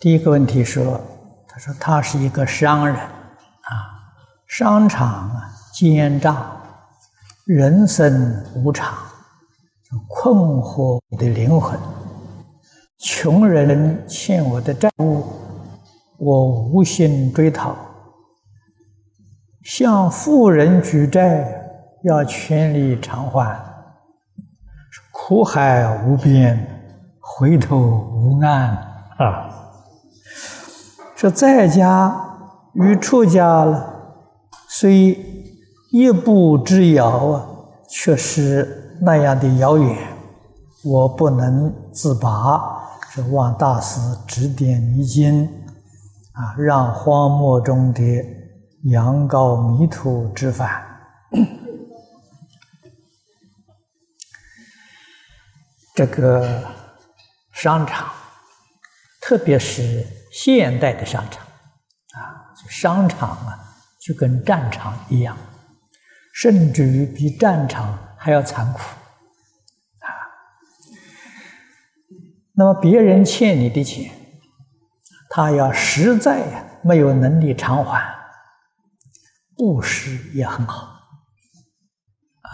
第一个问题说，他说他是一个商人啊，商场啊奸诈，人生无常，困惑我的灵魂。穷人欠我的债务，我无心追讨；向富人举债，要全力偿还。苦海无边，回头无岸啊！说在家与出家了，虽一步之遥啊，却是那样的遥远，我不能自拔。是望大师指点迷津，啊，让荒漠中的羊羔迷途知返。这个商场，特别是现代的商场，啊，商场啊，就跟战场一样，甚至于比战场还要残酷啊。那么别人欠你的钱，他要实在呀没有能力偿还，布施也很好，啊，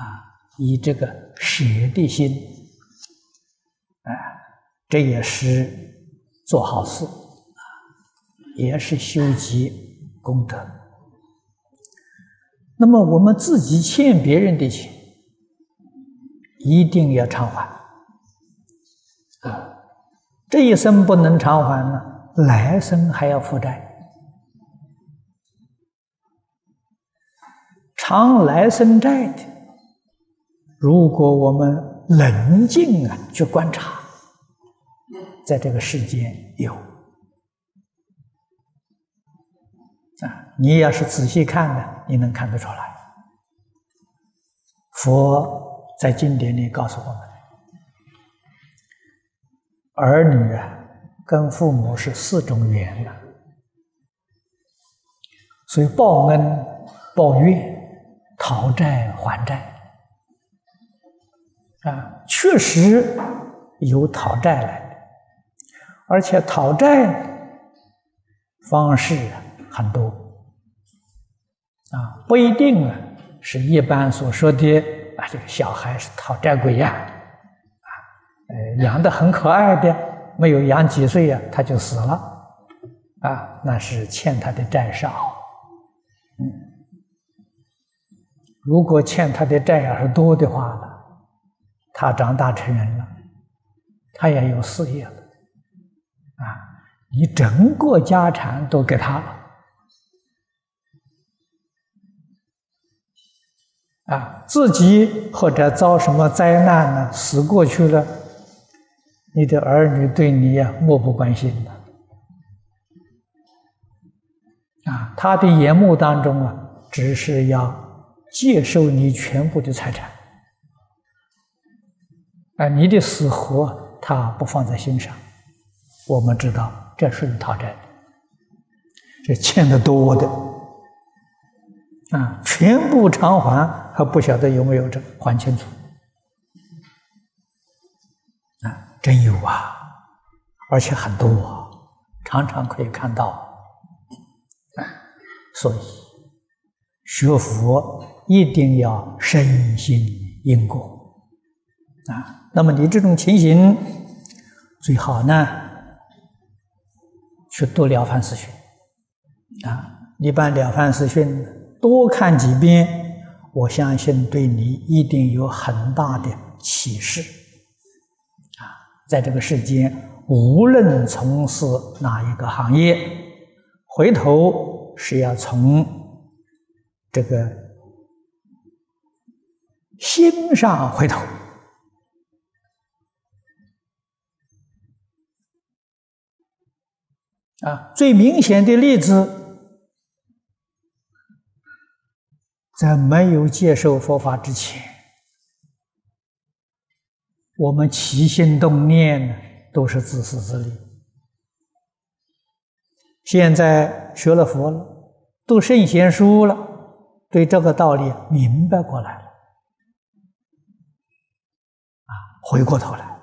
以这个舍的心，啊，这也是做好事，也是修积功德。那么我们自己欠别人的钱，一定要偿还，啊。这一生不能偿还呢，来生还要负债。偿来生债的，如果我们冷静啊去观察，在这个世间有你要是仔细看呢，你能看得出来。佛在经典里告诉我们。儿女啊，跟父母是四种缘呐，所以报恩、报怨、讨债还债啊，确实有讨债来的，而且讨债方式很多啊，不一定啊，是一般所说的啊，这个小孩是讨债鬼呀。呃，养的很可爱的，没有养几岁呀，他就死了，啊，那是欠他的债少。嗯，如果欠他的债要是多的话呢，他长大成人了，他也有事业了，啊，你整个家产都给他了，啊，自己或者遭什么灾难呢，死过去了。你的儿女对你呀漠不关心的，啊，他的眼目当中啊，只是要接受你全部的财产，啊，你的死活他不放在心上。我们知道这属于讨债，这欠的多的，啊，全部偿还还不晓得有没有这还清楚。啊真有啊，而且很多啊，常常可以看到。所以学佛一定要深信因果啊。那么你这种情形，最好呢去读《了凡四训》啊。你把《了凡四训》多看几遍，我相信对你一定有很大的启示。啊在这个世间，无论从事哪一个行业，回头是要从这个心上回头。啊，最明显的例子，在没有接受佛法之前。我们起心动念，都是自私自利。现在学了佛了，读圣贤书了，对这个道理明白过来了，啊，回过头来，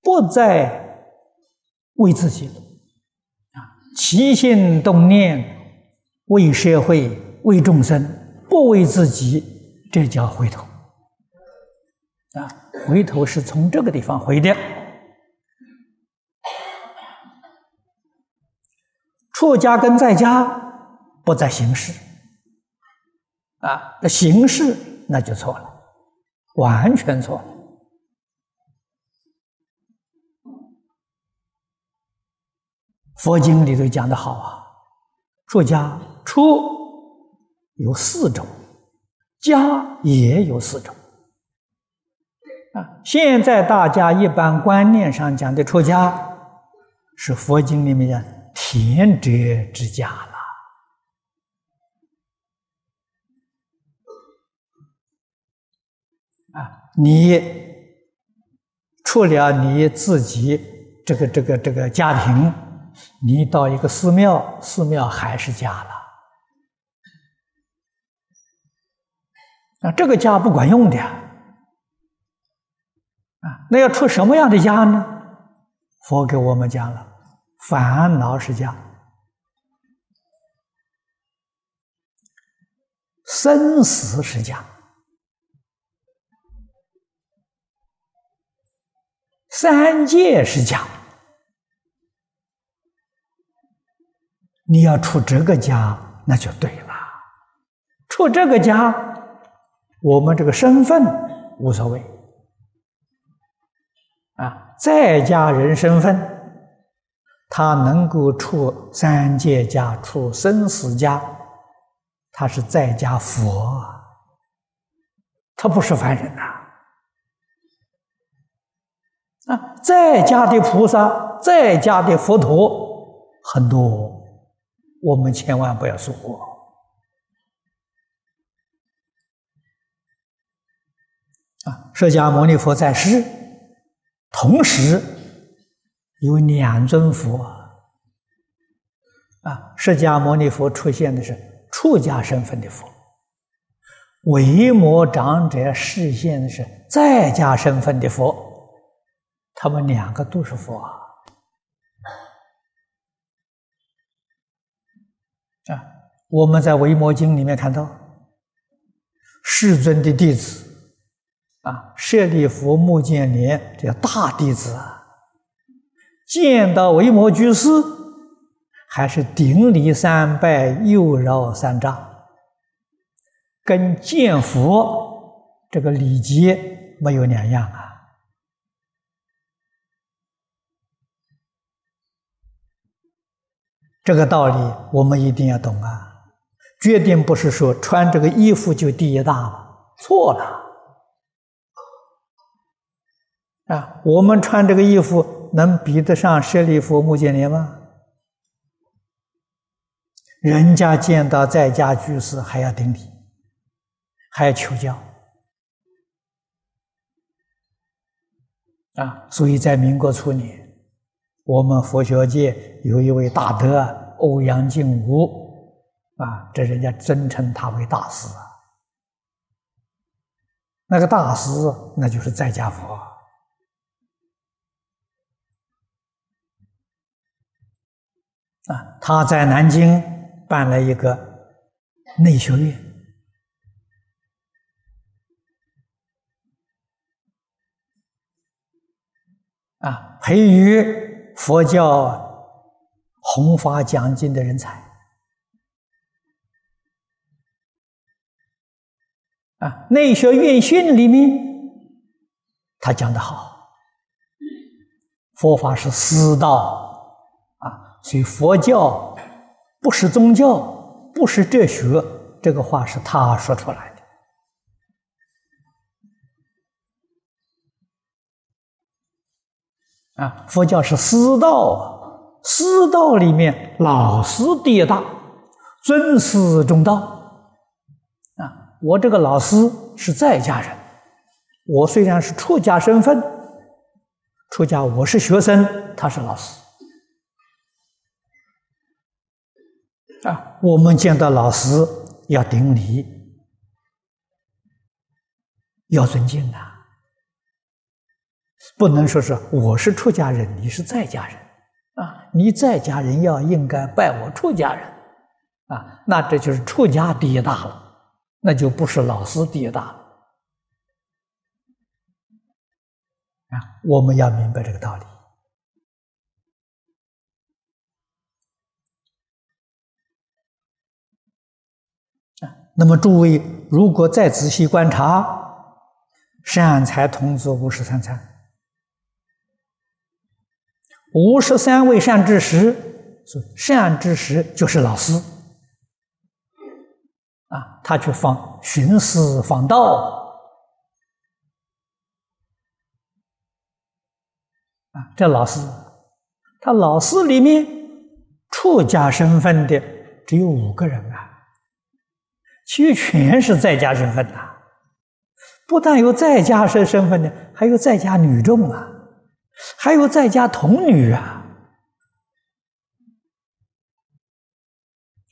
不再为自己了啊，起心动念为社会、为众生，不为自己，这叫回头啊！回头是从这个地方回的。出家跟在家不在形式啊，那形式那就错了，完全错。佛经里头讲的好啊，出家出有四种，家也有四种啊。现在大家一般观念上讲的出家，是佛经里面的田者之家了啊。你除了你自己这个这个这个家庭。你到一个寺庙，寺庙还是家了。啊，这个家不管用的啊，那要出什么样的家呢？佛给我们讲了，烦恼是家，生死是家，三界是家。你要出这个家，那就对了。出这个家，我们这个身份无所谓啊，在家人身份，他能够出三界家、出生死家，他是在家佛，他不是凡人呐。啊，在家的菩萨，在家的佛陀很多。我们千万不要疏忽啊！释迦牟尼佛在世，同时有两尊佛啊。释迦牟尼佛出现的是出家身份的佛，维摩长者示现的是在家身份的佛，他们两个都是佛啊。啊，我们在《维摩经》里面看到，世尊的弟子啊，舍利弗、目犍连这大弟子啊，见到维摩居士，还是顶礼三拜，右绕三丈，跟见佛这个礼节没有两样啊。这个道理我们一定要懂啊！决定不是说穿这个衣服就第一大了，错了啊！我们穿这个衣服能比得上舍利弗、目犍连吗？人家见到在家居士还要顶礼，还要求教啊！所以在民国初年，我们佛学界有一位大德。欧阳靖武啊，这人家尊称他为大师啊。那个大师，那就是在家佛啊。他在南京办了一个内学院啊，培育佛教。弘法讲经的人才啊！内学院训里面，他讲的好，佛法是师道，所以佛教不是宗教，不是哲学，这个话是他说出来的啊！佛教是师道啊。师道里面，老师第一大，尊师重道。啊，我这个老师是在家人，我虽然是出家身份，出家我是学生，他是老师。啊，我们见到老师要顶礼，要尊敬啊，不能说是我是出家人，你是在家人啊。你在家人要应该拜我出家人，啊，那这就是出家第一大了，那就不是老师第一大了。啊，我们要明白这个道理。啊，那么诸位如果再仔细观察，善财童子五十三参。五十三位善知识，善知识就是老师。啊，他去访寻思访道。啊，这老师，他老师里面出家身份的只有五个人啊，其余全是在家身份呐，不但有在家身身份的，还有在家女众啊。还有在家童女啊！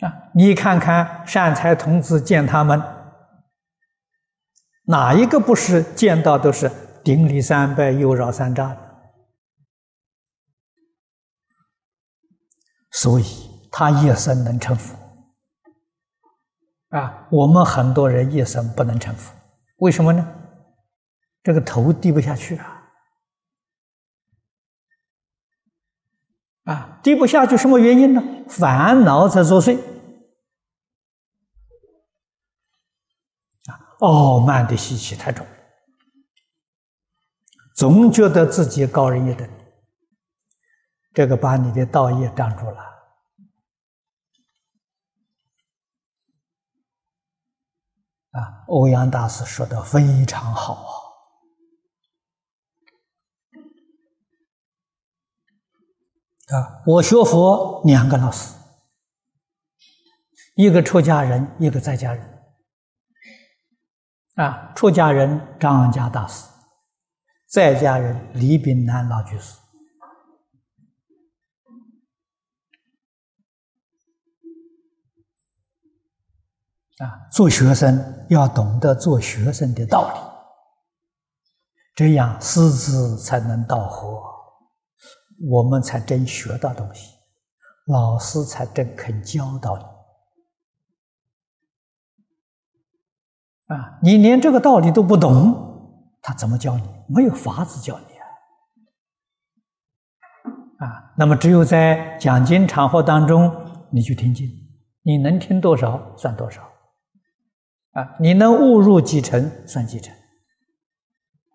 啊，你看看善财童子见他们，哪一个不是见到都是顶礼三拜、右绕三匝的？所以他一生能成佛啊！我们很多人一生不能成佛，为什么呢？这个头低不下去啊！啊，低不下去，什么原因呢？烦恼在作祟，啊，傲慢的习气太重，总觉得自己高人一等，这个把你的道业挡住了。啊，欧阳大师说的非常好啊。啊，我学佛两个老师，一个出家人，一个在家人。啊，出家人张家大师，在家人李炳南老居士。啊，做学生要懂得做学生的道理，这样师资才能道合。我们才真学到东西，老师才真肯教导你啊！你连这个道理都不懂，他怎么教你？没有法子教你啊！啊，那么只有在讲经场合当中，你去听经，你能听多少算多少啊！你能悟入几成算几成，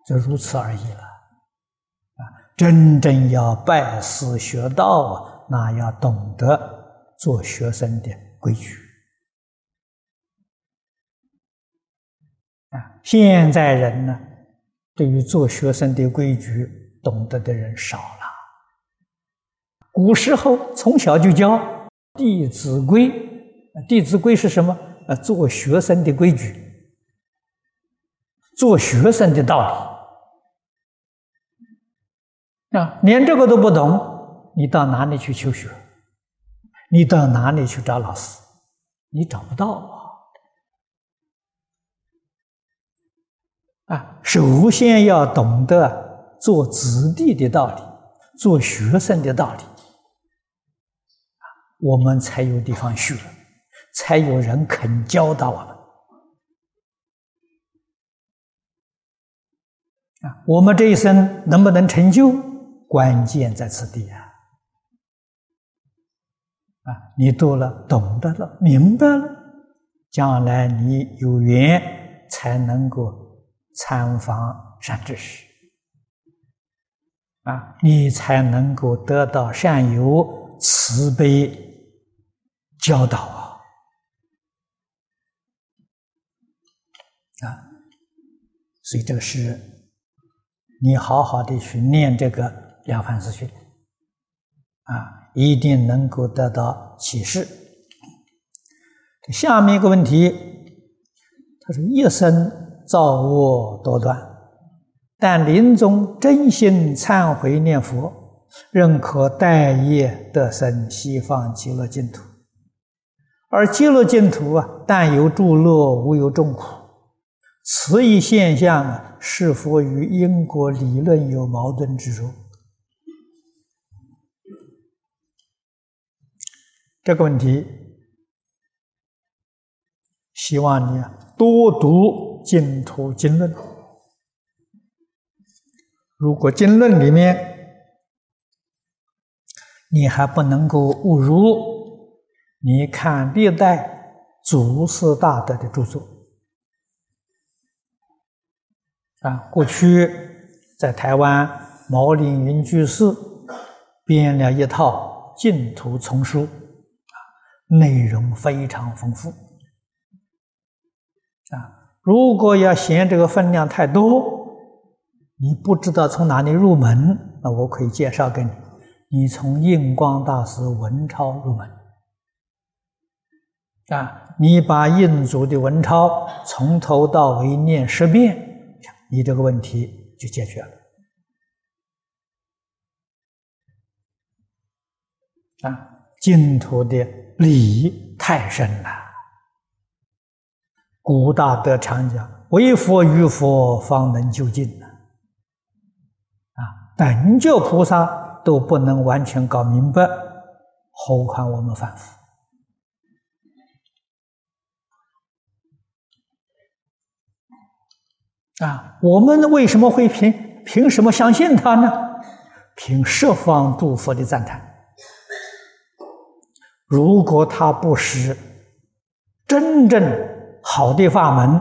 就如此而已了。啊真正要拜师学道啊，那要懂得做学生的规矩啊！现在人呢，对于做学生的规矩懂得的人少了。古时候从小就教《弟子规》，《弟子规》是什么？啊，做学生的规矩，做学生的道理。啊，连这个都不懂，你到哪里去求学？你到哪里去找老师？你找不到啊！啊，首先要懂得做子弟的道理，做学生的道理，我们才有地方学，才有人肯教导我们。啊，我们这一生能不能成就？关键在此地啊！啊，你读了、懂得了、明白了，将来你有缘才能够参访善知识啊，你才能够得到善友慈悲教导！啊，所以这个是你好好的去念这个。了凡四训，啊，一定能够得到启示。下面一个问题，他说：一生造恶多端，但临终真心忏悔念佛，仍可待业得生西方极乐净土。而极乐净土啊，但有诸乐，无有众苦。此一现象啊，是否与因果理论有矛盾之处？这个问题，希望你多读净土经论。如果经论里面你还不能够悟入，你看历代祖师大德的著作啊，过去在台湾毛林云居士编了一套净土丛书，啊，内容非常丰富啊。如果要嫌这个分量太多，你不知道从哪里入门，那我可以介绍给你。你从印光大师文钞入门，啊，你把印祖的文钞从头到尾念十遍，你这个问题就解决了。啊，净土的理太深了。古大德常讲：“为佛与佛，方能究竟。”等觉菩萨都不能完全搞明白，何况我们凡夫啊？我们为什么会凭凭什么相信他呢？凭十方诸佛的赞叹。如果他不是真正好的法门，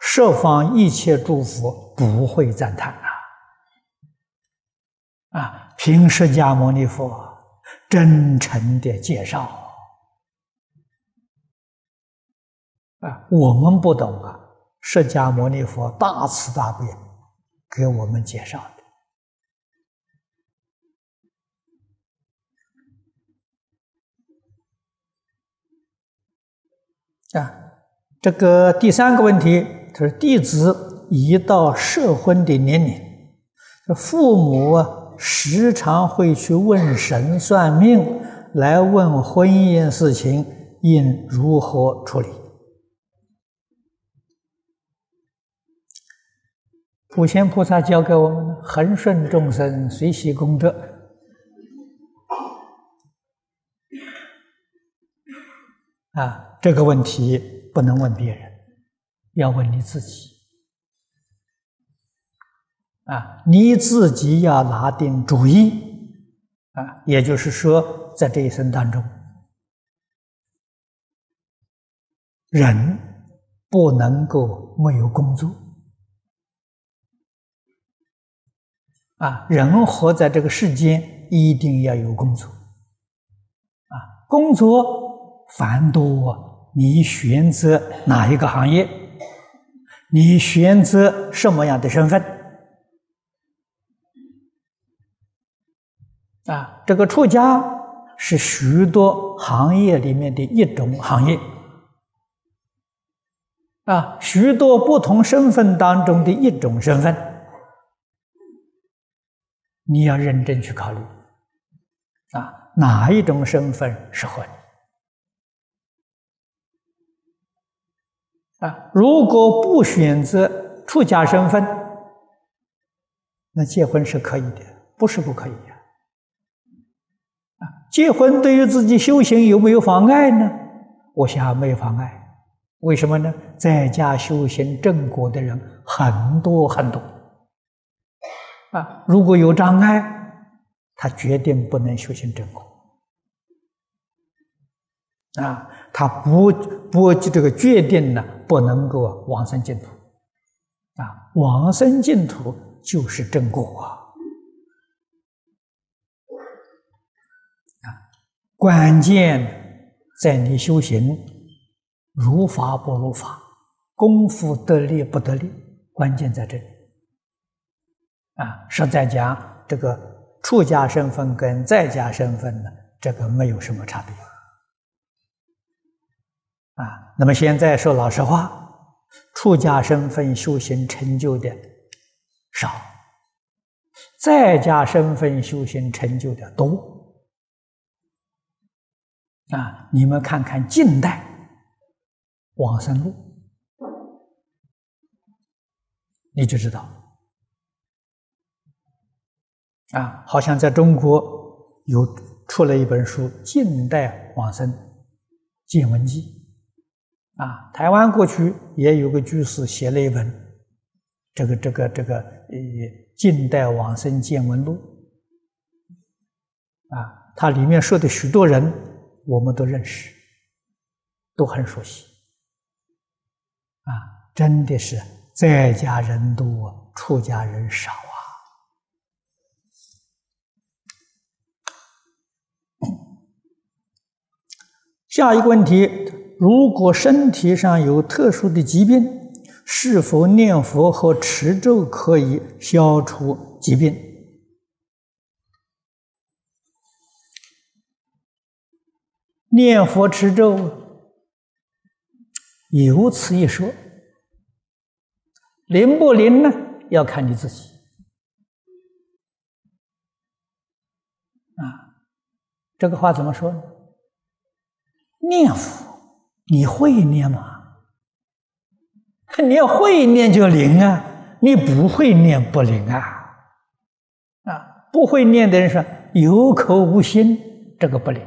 十方一切诸佛不会赞叹啊。啊，凭释迦牟尼佛真诚的介绍啊，我们不懂啊，释迦牟尼佛大慈大悲给我们介绍的啊。这个第三个问题，他说弟子已到适婚的年龄，这父母啊。时常会去问神算命，来问婚姻事情应如何处理。普贤菩萨教给我们：恒顺众生，随喜功德。啊，这个问题不能问别人，要问你自己。啊，你自己要拿定主意啊！也就是说，在这一生当中，人不能够没有工作啊！人活在这个世间，一定要有工作啊！工作繁多，你选择哪一个行业？你选择什么样的身份？啊，这个出家是许多行业里面的一种行业，啊，许多不同身份当中的一种身份，你要认真去考虑，啊，哪一种身份适合你？啊，如果不选择出家身份，那结婚是可以的，不是不可以啊。结婚对于自己修行有没有妨碍呢？我想没有妨碍。为什么呢？在家修行正果的人很多很多啊！如果有障碍，他决定不能修行正果啊！他不不这个决定呢，不能够往生净土啊！往生净土就是正果啊！关键在你修行如法不如法，功夫得力不得力，关键在这里。啊，实在讲，这个出家身份跟在家身份呢，这个没有什么差别。啊，那么现在说老实话，出家身份修行成就的少，在家身份修行成就的多。啊，你们看看近代往生录，你就知道。啊，好像在中国有出了一本书《近代往生见闻记》，啊，台湾过去也有个居士写了一本这个这个这个呃《近代往生见闻录》，啊，它里面说的许多人我们都认识，都很熟悉，啊，真的是在家人多，出家人少下一个问题：如果身体上有特殊的疾病，是否念佛和持咒可以消除疾病？念佛持咒有此一说，灵不灵呢？要看你自己。啊，这个话怎么说呢？念佛，你会念吗？你要会念就灵啊，你不会念不灵啊。啊，不会念的人说有口无心，这个不灵；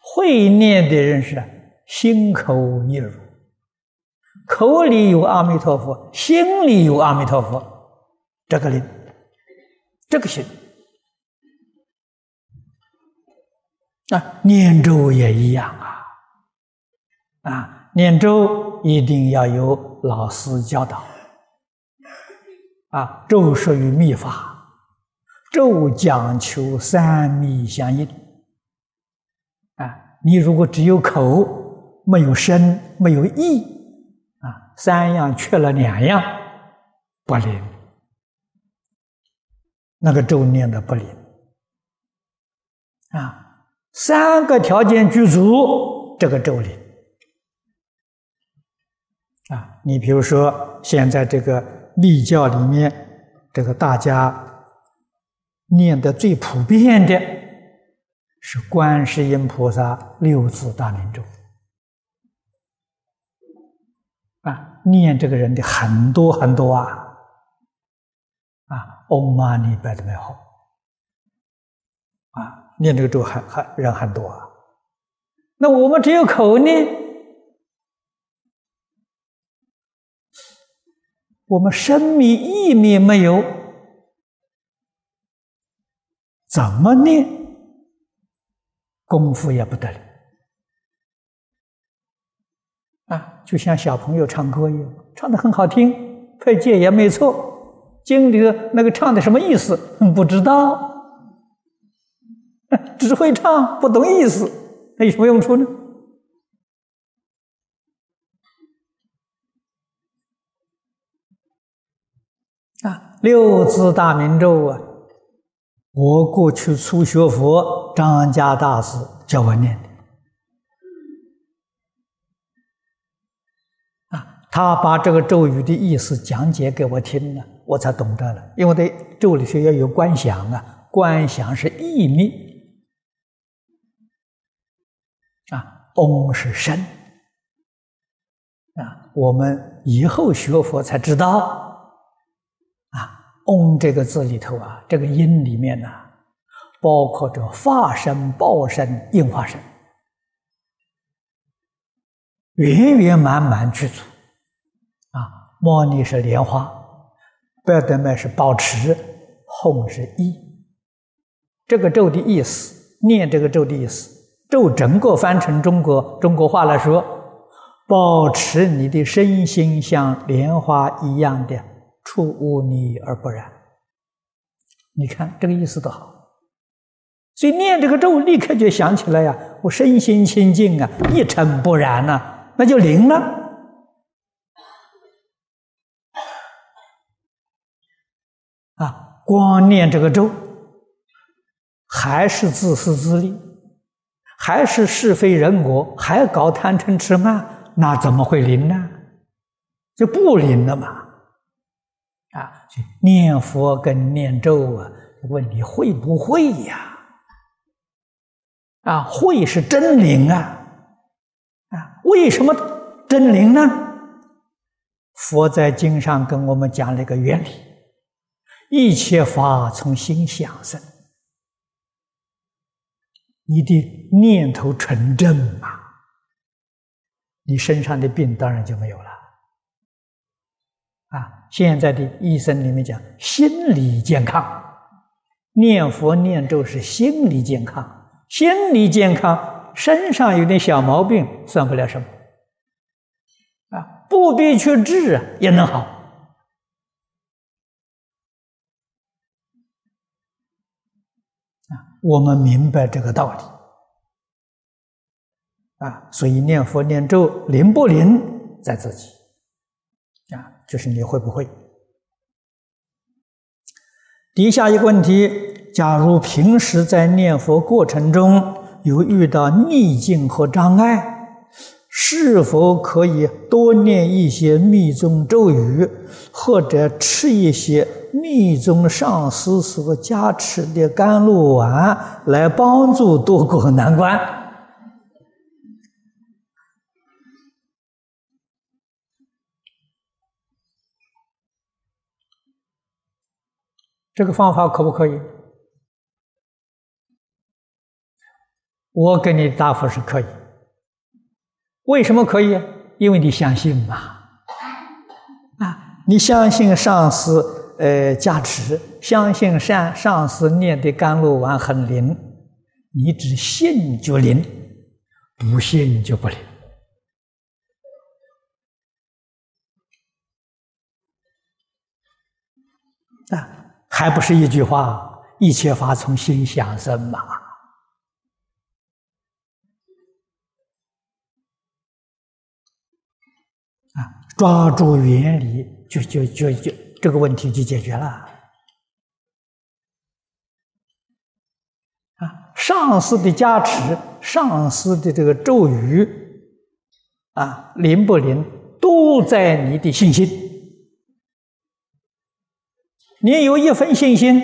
会念的人是心口一如，口里有阿弥陀佛，心里有阿弥陀佛，这个灵，这个行。啊，念咒也一样啊！啊，念咒一定要有老师教导。啊，咒属于密法，咒讲求三密相应。啊，你如果只有口，没有身，没有意，啊，三样缺了两样，不灵。那个咒念的不灵。啊。三个条件具足，这个咒灵啊！你比如说，现在这个密教里面，这个大家念的最普遍的，是观世音菩萨六字大明咒啊，念这个人的很多很多啊啊，Om Mani Padme Hum 啊。念这个咒还还人还多啊，那我们只有口念，我们生密意念没有，怎么念功夫也不得了啊！就像小朋友唱歌一样，唱的很好听，配戒也没错，经里的那个唱的什么意思不知道。只会唱不懂意思，那有什么用处呢？啊，六字大明咒啊，我过去初学佛，张家大师教我念的。啊，他把这个咒语的意思讲解给我听了，我才懂得了。因为在咒里头要有观想啊，观想是意密。啊，嗡是身啊，我们以后学佛才知道啊，嗡这个字里头啊，这个音里面呢，包括着化身、报身、应化身，圆圆满满具足啊。摩尼是莲花，不要得麦是保持，吽是意，这个咒的意思，念这个咒的意思。咒整个翻成中国中国话来说，保持你的身心像莲花一样的出污泥而不染。你看这个意思多好，所以念这个咒，立刻就想起来呀，我身心清净啊，一尘不染呐，那就灵了。啊，光念这个咒，还是自私自利。还是是非人我，还搞贪嗔痴慢，那怎么会灵呢？就不灵了嘛！啊，念佛跟念咒啊，问你会不会呀？啊，会是真灵啊！啊，为什么真灵呢？佛在经上跟我们讲了一个原理：一切法从心想生。你的念头纯正嘛，你身上的病当然就没有了。啊，现在的医生里面讲心理健康，念佛念咒是心理健康，心理健康，身上有点小毛病算不了什么。啊，不必去治啊也能好。我们明白这个道理。啊，所以念佛念咒灵不灵在自己。啊，就是你会不会？底下一个问题：假如平时在念佛过程中有遇到逆境和障碍。是否可以多念一些密宗咒语，或者吃一些密宗上师所加持的甘露丸，来帮助渡过难关？这个方法可不可以？我给你的答复是可以。为什么可以？因为你相信嘛，啊，你相信上师呃加持，相信上上师念的甘露丸很灵，你只信就灵，不信就不灵，啊，还不是一句话，一切法从心想生嘛。啊，抓住原理，就就就就这个问题就解决了。啊，上司的加持，上司的这个咒语，啊，灵不灵，都在你的信心。你有一分信心，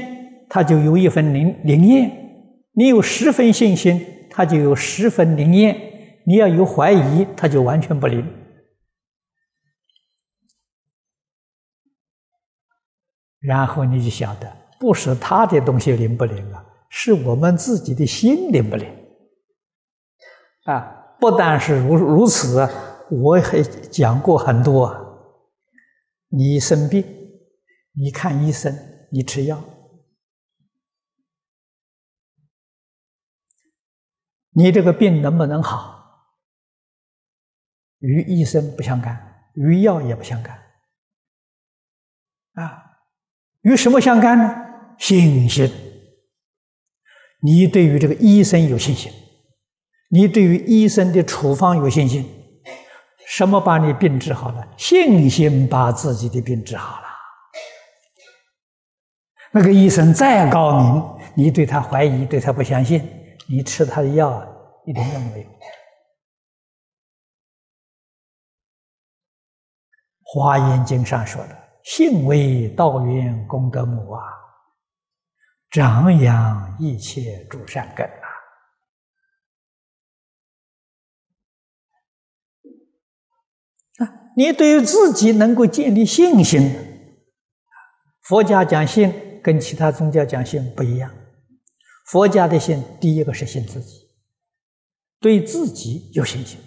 他就有一分灵灵验；你有十分信心，他就有十分灵验；你要有怀疑，他就完全不灵。然后你就晓得，不是他的东西灵不灵啊，是我们自己的心灵不灵。啊，不但是如如此，我还讲过很多。你生病，你看医生，你吃药，你这个病能不能好，与医生不相干，与药也不相干。啊。与什么相干呢？信心。你对于这个医生有信心，你对于医生的处方有信心。什么把你病治好了？信心把自己的病治好了。那个医生再高明，你对他怀疑，对他不相信，你吃他的药一点用没有。《华严经》上说的。信为道源功德母啊，长养一切诸善根啊！啊，你对于自己能够建立信心，佛家讲信跟其他宗教讲信不一样。佛家的信，第一个是信自己，对自己有信心；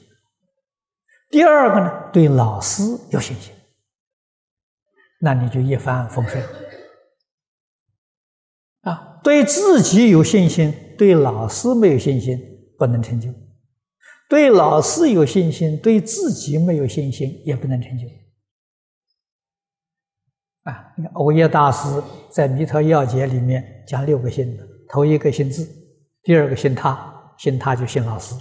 第二个呢，对老师有信心。那你就一帆风顺啊！对自己有信心，对老师没有信心，不能成就；对老师有信心，对自己没有信心，也不能成就。啊，你看欧耶大师在《弥陀要解》里面讲六个信的，头一个信自，第二个信他，信他就信老师，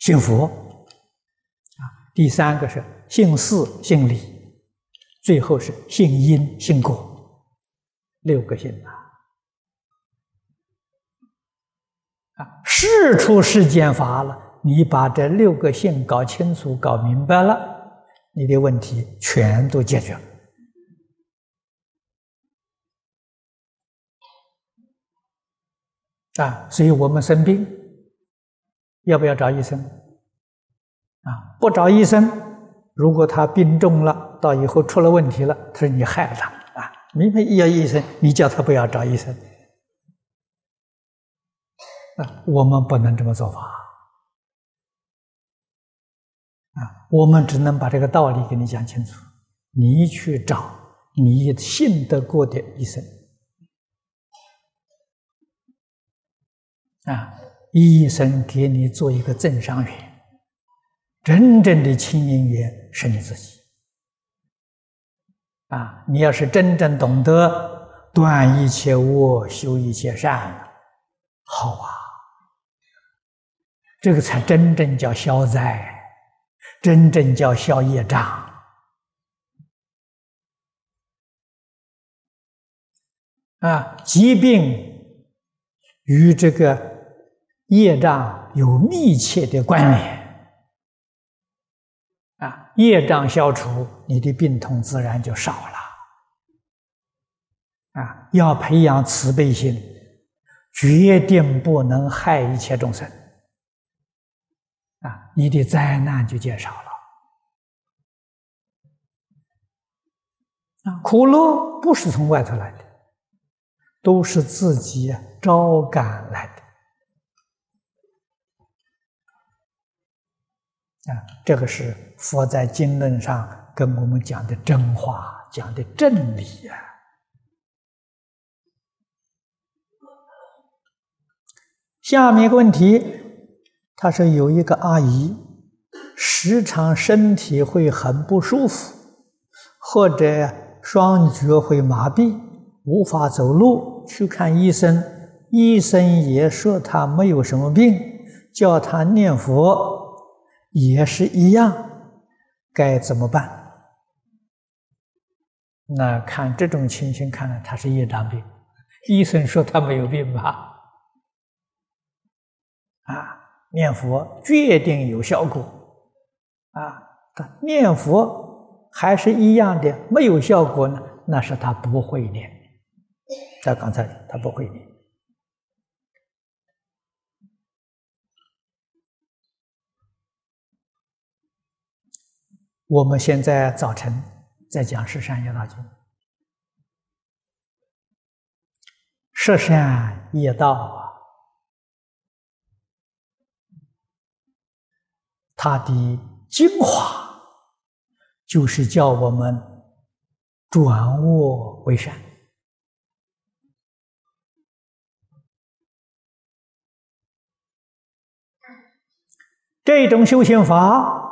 信佛啊，第三个是信事信理。最后是信因信果，六个信啊！啊，事出世间法了，你把这六个信搞清楚、搞明白了，你的问题全都解决了。啊，所以我们生病要不要找医生？啊，不找医生。如果他病重了，到以后出了问题了，他说你害了他啊！明明要医生，你叫他不要找医生。啊，我们不能这么做法。啊，我们只能把这个道理给你讲清楚，你去找你信得过的医生。啊，医生给你做一个正伤员，真正的清明缘是你自己啊，你要是真正懂得断一切恶，修一切善，好啊。这个才真正叫消灾，真正叫消业障啊！疾病与这个业障有密切的关联！业障消除，你的病痛自然就少了啊！要培养慈悲心，决定不能害一切众生。啊，你的灾难就减少了。啊，苦乐不是从外头来的，都是自己招感来的。啊，这个是佛在经论上跟我们讲的真话，讲的真理呀。下面一个问题。他说有一个阿姨，时常身体会很不舒服，或者双脚会麻痹，无法走路，去看医生，医生也说她没有什么病，叫她念佛也是一样，该怎么办？那看这种情形，看来他是业障病，医生说他没有病吧？啊？念佛决定有效果，啊，他念佛还是一样的没有效果呢？那是他不会念。在刚才他不会念。我们现在早晨在讲《十善业道经》，十善业道啊。它的精华就是叫我们转恶为善。这种修行法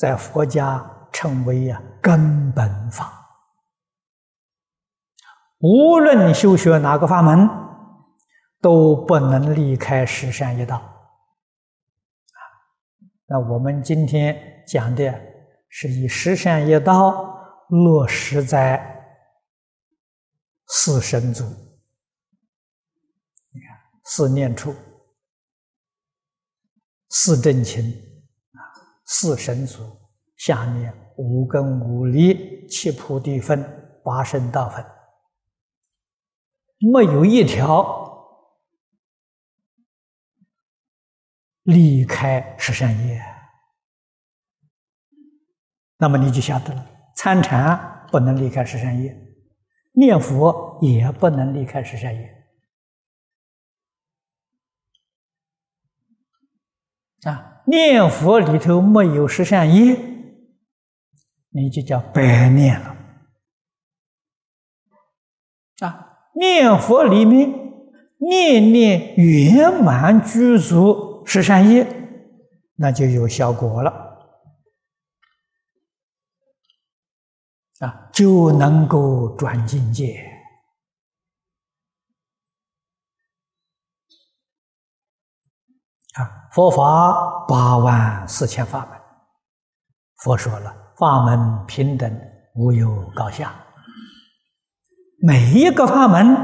在佛家称为呀根本法。无论修学哪个法门，都不能离开十善业道。那我们今天讲的是以十善业道落实在四神族，你看四念处、四正勤、四神足下面五根五力、七菩提分、八圣道分，没有一条。离开十善业，那么你就晓得了。参禅不能离开十善业，念佛也不能离开十善业。啊，念佛里头没有十善业，你就叫白念了。啊，念佛里面念念圆满具足。十善业，那就有效果了啊，就能够转境界啊。佛法八万四千法门，佛说了，法门平等，无有高下，每一个法门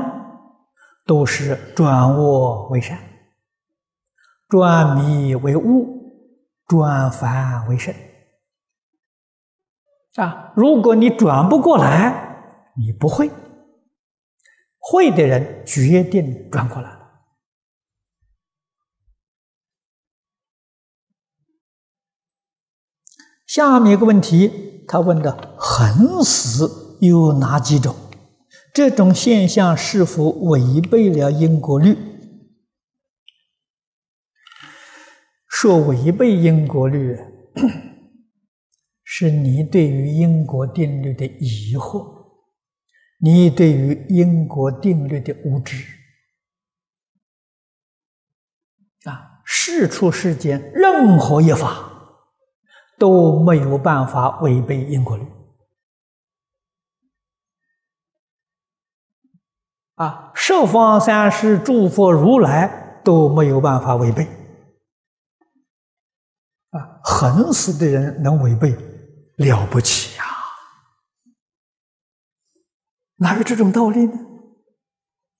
都是转恶为善。转迷为悟，转凡为圣。啊，如果你转不过来，你不会；会的人决定转过来了。下面一个问题，他问的横死有哪几种？这种现象是否违背了因果律？说违背因果律，是你对于因果定律的疑惑，你对于因果定律的无知啊！事出世间，任何一法都没有办法违背因果律啊！十方三世诸佛如来都没有办法违背。啊，横死的人能违背，了不起呀！哪有这种道理呢？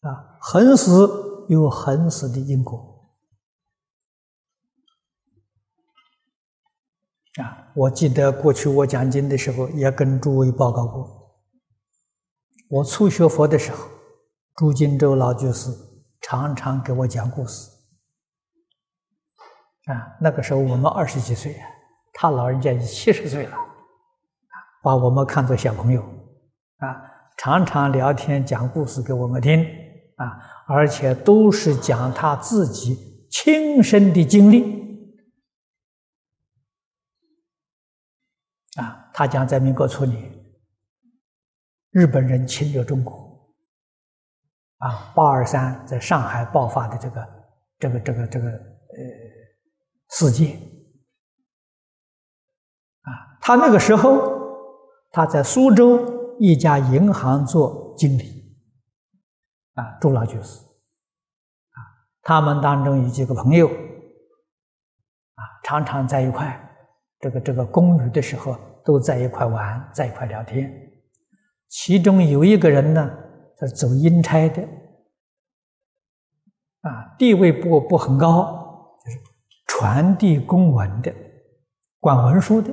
啊，横死有横死的因果。啊，我记得过去我讲经的时候，也跟诸位报告过。我初学佛的时候，朱金洲老居士常常给我讲故事。啊，那个时候我们二十几岁，他老人家已七十岁了，把我们看作小朋友，啊，常常聊天讲故事给我们听，啊，而且都是讲他自己亲身的经历，啊，他讲在民国初年，日本人侵略中国，啊，八二三在上海爆发的这个这个这个这个呃。事件啊，他那个时候他在苏州一家银行做经理啊，朱老居士啊，他们当中有几个朋友啊，常常在一块，这个这个公寓的时候都在一块玩，在一块聊天。其中有一个人呢，是走阴差的啊，地位不不很高，就是。传递公文的，管文书的，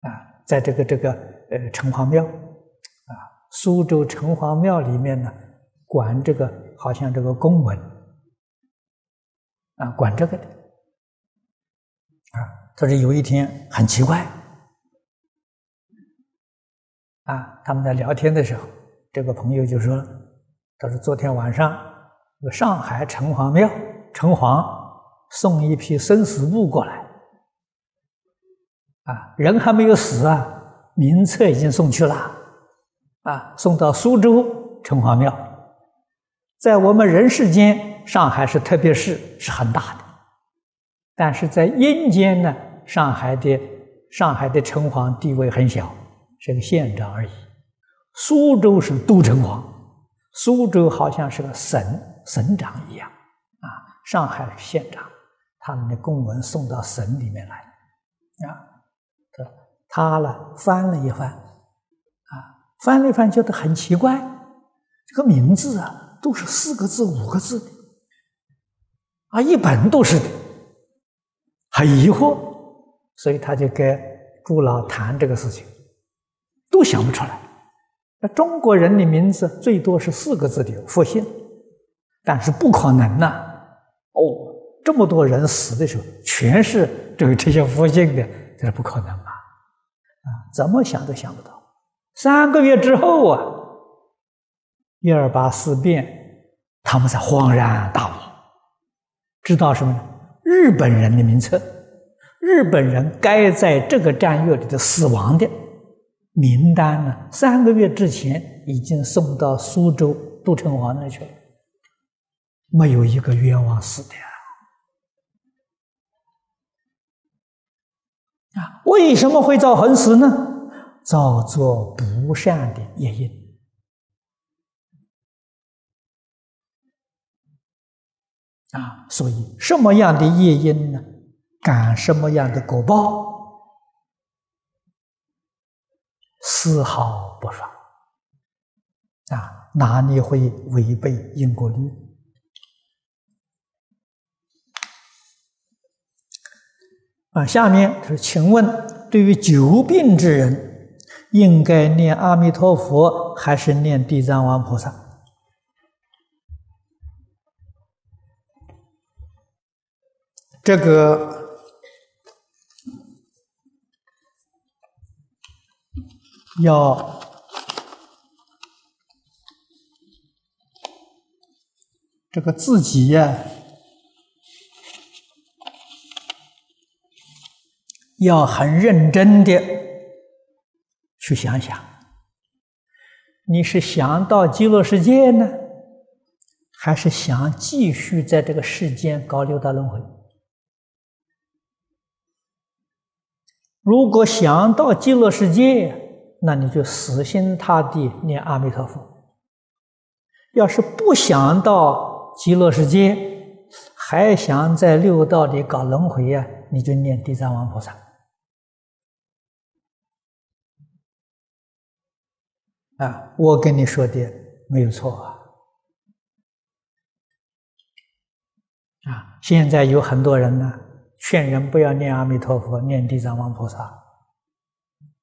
啊，在这个这个呃城隍庙，啊，苏州城隍庙里面呢，管这个好像这个公文，啊，管这个的，啊，他说有一天很奇怪，啊，他们在聊天的时候，这个朋友就说，他说昨天晚上，上海城隍庙。城隍送一批生死簿过来，啊，人还没有死啊，名册已经送去了，啊，送到苏州城隍庙。在我们人世间，上海是特别市，是很大的；但是在阴间呢，上海的上海的城隍地位很小，是个县长而已。苏州是都城隍，苏州好像是个省省长一样啊。上海是县长，他们的公文送到省里面来，啊，他他呢翻了一翻，啊，翻了一翻，觉得很奇怪，这个名字啊都是四个字、五个字的，啊，一本都是的，很疑惑，所以他就跟朱老谈这个事情，都想不出来。那中国人的名字最多是四个字的复姓，但是不可能呐。哦，这么多人死的时候，全是这个这些福姓的，这是不可能嘛？啊，怎么想都想不到。三个月之后啊，一二八事变，他们才恍然大悟，知道什么呢？日本人的名册，日本人该在这个战役里头死亡的名单呢，三个月之前已经送到苏州都城隍那去了。没有一个冤枉死的啊！为什么会造横死呢？造作不善的业因啊！所以什么样的业因呢？感什么样的果报，丝毫不爽啊！哪里会违背因果律？啊，下面是，请问，对于久病之人，应该念阿弥陀佛还是念地藏王菩萨？这个要这个自己呀要很认真的去想想。你是想到极乐世界呢还是想继续在这个世间搞六道轮回？如果想到极乐世界，那你就死心塌地念阿弥陀佛；要是不想到极乐世界，还想在六道里搞轮回呀，你就念地藏王菩萨。啊，我跟你说的没有错啊！啊，现在有很多人呢。劝人不要念阿弥陀佛，念地藏王菩萨，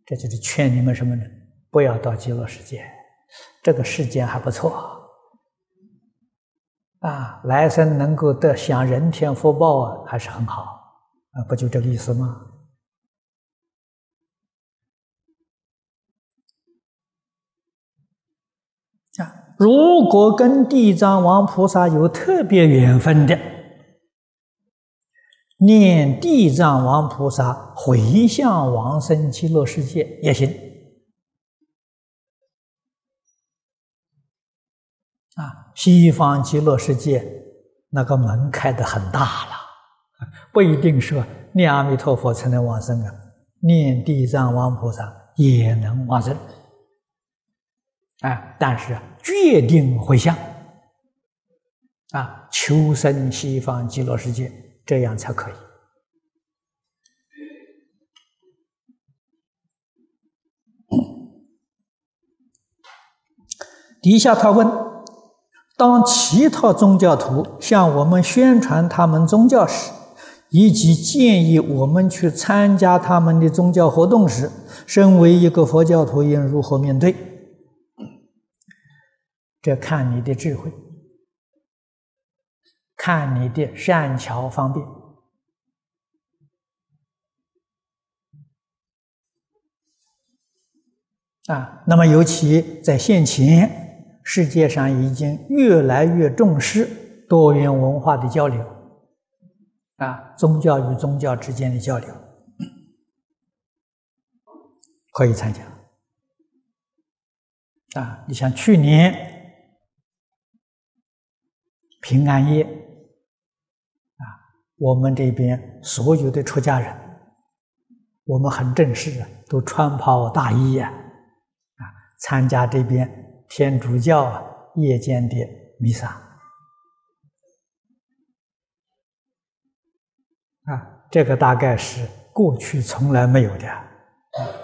这就是劝你们什么呢？不要到极乐世界，这个世界还不错啊，来生能够得享人天福报啊，还是很好啊，不就这个意思吗？啊，如果跟地藏王菩萨有特别缘分的。念地藏王菩萨回向往生极乐世界也行，啊，西方极乐世界那个门开的很大了，不一定说念阿弥陀佛才能往生啊，念地藏王菩萨也能往生，啊，但是啊决定回向，啊，求生西方极乐世界。这样才可以。底下他问：当其他宗教徒向我们宣传他们宗教时，以及建议我们去参加他们的宗教活动时，身为一个佛教徒应如何面对？这看你的智慧。看你的善巧方便啊，那么尤其在现前，世界上已经越来越重视多元文化的交流啊，宗教与宗教之间的交流可以参加啊。你像去年平安夜。我们这边所有的出家人，我们很正式啊，都穿袍大衣呀，啊，参加这边天主教啊夜间的弥撒，啊，这个大概是过去从来没有的，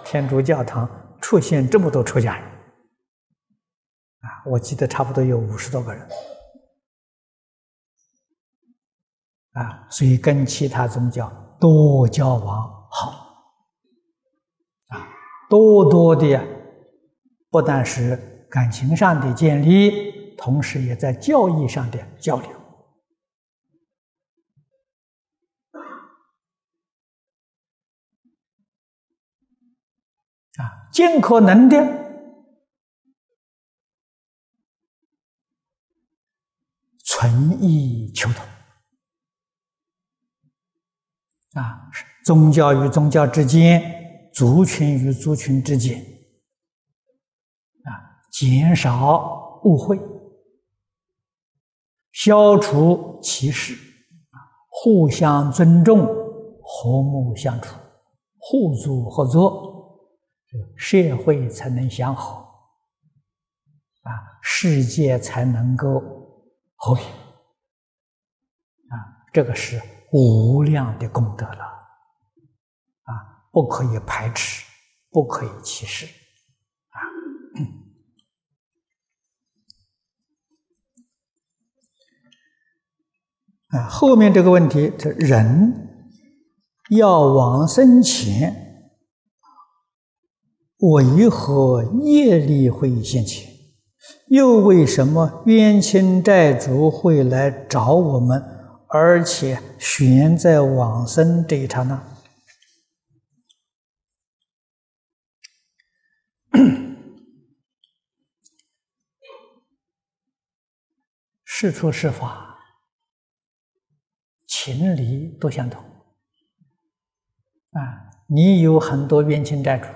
天主教堂出现这么多出家人，啊，我记得差不多有五十多个人。啊，所以跟其他宗教多交往好，啊，多多的，不但是感情上的建立，同时也在教义上的交流，啊，尽可能的存意求同。啊，宗教与宗教之间，族群与族群之间，啊，减少误会，消除歧视，互相尊重，和睦相处，互助合作，社会才能祥好，啊，世界才能够和平，啊，这个是。无量的功德了，啊，不可以排斥，不可以歧视，啊，啊，后面这个问题，这人要往生前，为何业力会现前？又为什么冤亲债主会来找我们？而且悬在往生这一刹那，是出是法，情理都相同啊！你有很多冤亲债主，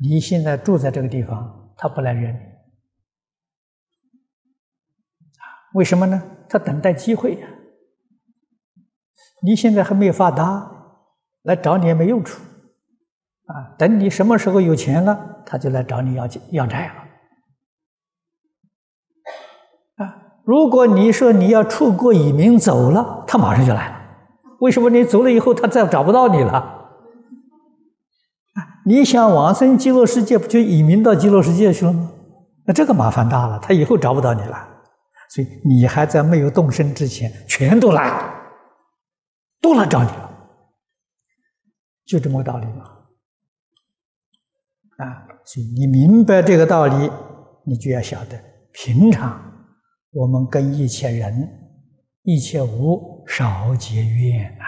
你现在住在这个地方，他不来认你，为什么呢？他等待机会呀。你现在还没有发达，来找你也没用处，啊，等你什么时候有钱了，他就来找你要要债了，啊，如果你说你要出国移民走了，他马上就来了，为什么你走了以后他再找不到你了？啊，你想往生极乐世界，不就移民到极乐世界去了吗？那这个麻烦大了，他以后找不到你了，所以你还在没有动身之前，全都来。都来找你了，就这么个道理嘛。啊，所以你明白这个道理，你就要晓得，平常我们跟一切人、一切物少结怨呐。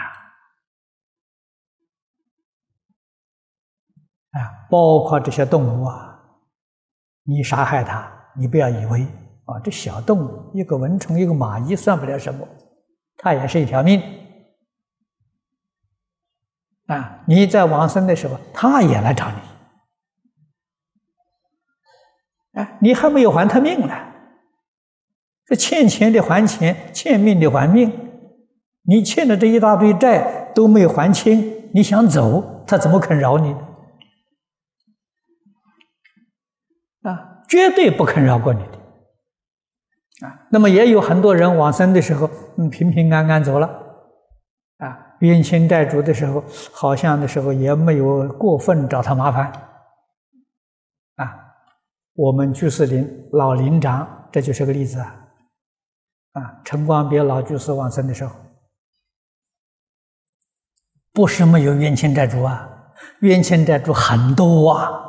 啊，包括这些动物啊，你杀害它，你不要以为啊，这小动物，一个蚊虫，一个蚂蚁，算不了什么，它也是一条命。啊！你在往生的时候，他也来找你。啊，你还没有还他命呢，这欠钱的还钱，欠命的还命。你欠的这一大堆债都没有还清，你想走，他怎么肯饶你？啊，绝对不肯饶过你的。那么也有很多人往生的时候，嗯，平平安安走了。啊。冤亲债主的时候，好像的时候也没有过分找他麻烦，啊，我们居士林老林长，这就是个例子啊，啊，陈光别老居士往生的时候，不是没有冤亲债主啊，冤亲债主很多啊，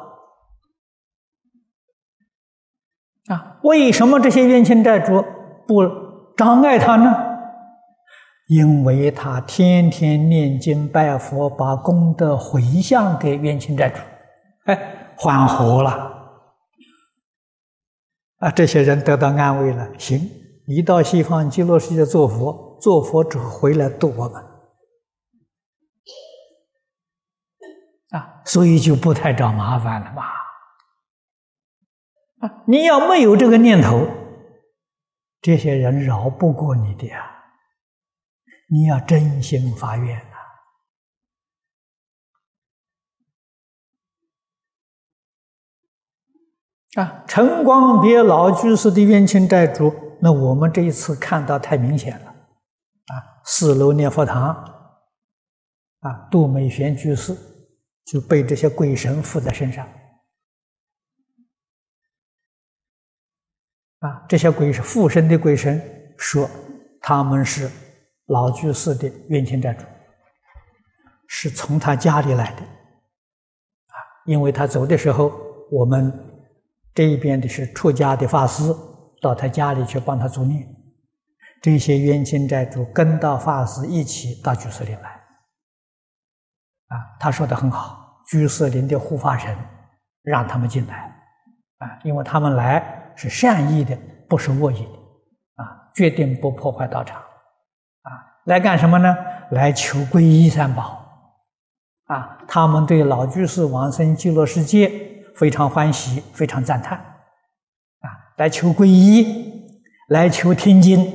啊，为什么这些冤亲债主不障碍他呢？因为他天天念经拜佛，把功德回向给冤亲债主，哎，缓和了。啊，这些人得到安慰了。行，你到西方极乐世界做佛，做佛之后回来度我们，啊，所以就不太找麻烦了嘛。啊，你要没有这个念头，这些人饶不过你的呀。你要真心发愿呐！啊，陈光别老居士的冤亲债主，那我们这一次看到太明显了。啊，四楼念佛堂，啊，杜美玄居士就被这些鬼神附在身上。啊，这些鬼是附身的鬼神，说他们是。老居士的冤亲债主是从他家里来的啊，因为他走的时候，我们这一边的是出家的法师到他家里去帮他做念，这些冤亲债主跟到法师一起到居士林来啊。他说的很好，居士林的护法神让他们进来啊，因为他们来是善意的，不是恶意的啊，决定不破坏道场。啊来干什么呢？来求皈依三宝，啊，他们对老居士往生极乐世界非常欢喜，非常赞叹，啊，来求皈依，来求听经，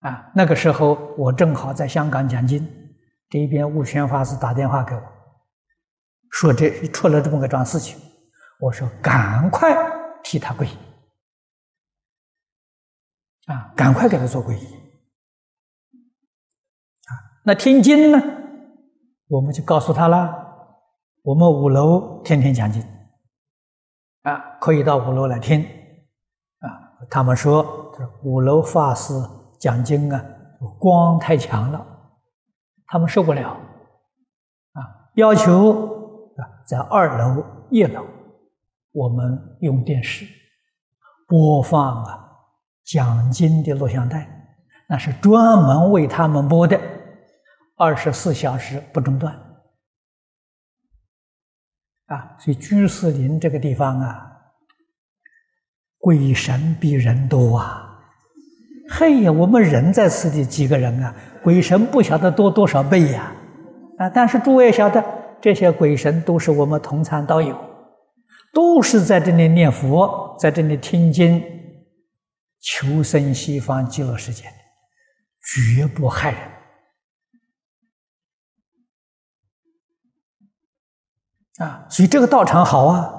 啊，那个时候我正好在香港讲经，这一边悟玄法师打电话给我，说这出了这么个桩事情，我说赶快替他皈依，啊，赶快给他做皈依。那听经呢？我们就告诉他了。我们五楼天天讲经，啊，可以到五楼来听。啊，他们说五楼法师讲经啊，光太强了，他们受不了。啊，要求啊，在二楼、一楼，我们用电视播放啊讲经的录像带，那是专门为他们播的。二十四小时不中断，啊，所以居士林这个地方啊，鬼神比人多啊！嘿呀，我们人在此地几个人啊，鬼神不晓得多多少倍呀！啊！但是诸位晓得，这些鬼神都是我们同参道友，都是在这里念佛，在这里听经，求生西方极乐世界，绝不害人。啊，所以这个道场好啊，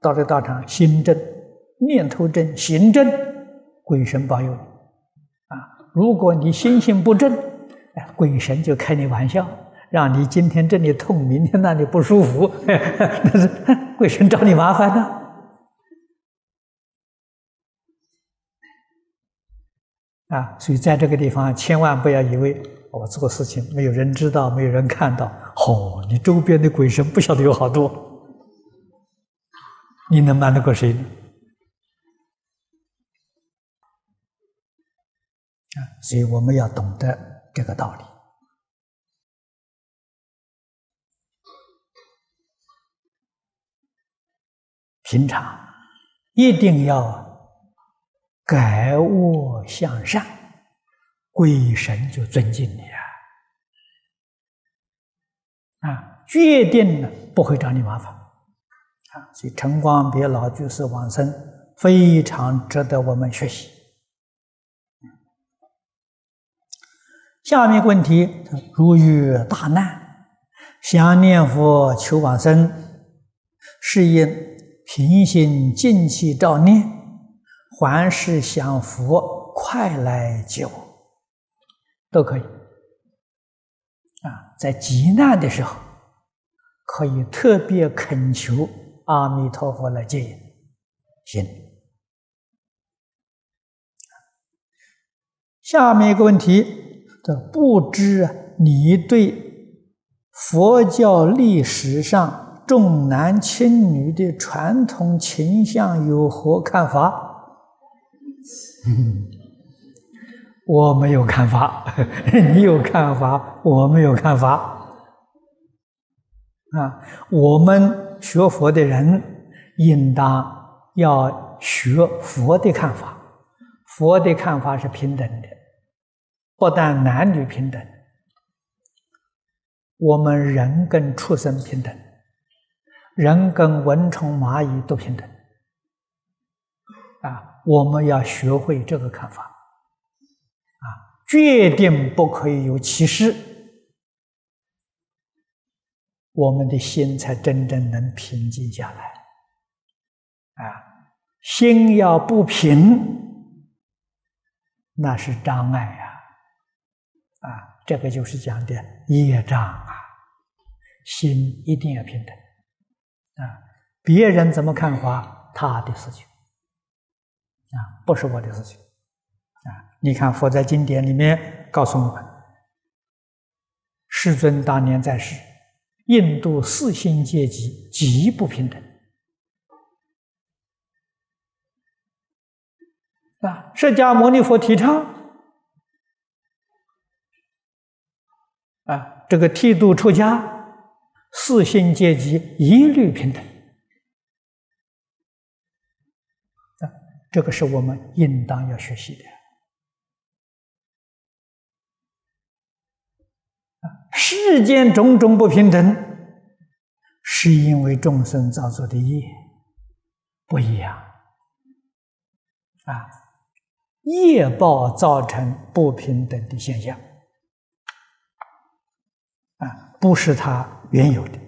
到这个道场心正、念头正、行正，鬼神保佑你。啊，如果你心性不正，哎，鬼神就开你玩笑，让你今天这里痛，明天那里不舒服，那是 鬼神找你麻烦呢。啊，所以在这个地方，千万不要以为我做事情没有人知道，没有人看到。哦，你周边的鬼神不晓得有好多，你能瞒得过谁呢？啊，所以我们要懂得这个道理。平常一定要改恶向善，鬼神就尊敬你啊！啊，决定呢不会找你麻烦啊！所以陈光别老居士往生非常值得我们学习。下面问题：如遇大难，想念佛求往生，是因？平心静气照念，凡事想佛快来救，都可以。啊，在极难的时候，可以特别恳求阿弥陀佛来接引。行。下面一个问题：这不知你对佛教历史上？重男轻女的传统倾向有何看法？我没有看法，你有看法，我没有看法。啊，我们学佛的人应当要学佛的看法。佛的看法是平等的，不但男女平等，我们人跟畜生平等。人跟蚊虫蚂蚁都平等，啊，我们要学会这个看法，啊，决定不可以有歧视，我们的心才真正能平静下来，啊，心要不平，那是障碍呀，啊，这个就是讲的业障啊，心一定要平等。啊，别人怎么看法，他的事情，啊，不是我的事情，啊，你看佛在经典里面告诉我们，世尊当年在世，印度四姓阶级极不平等，啊，释迦牟尼佛提倡，啊，这个剃度出家。四姓阶级一律平等，啊，这个是我们应当要学习的。世间种种不平等，是因为众生造作的业不一样，啊，业报造成不平等的现象，啊，不是他。原有的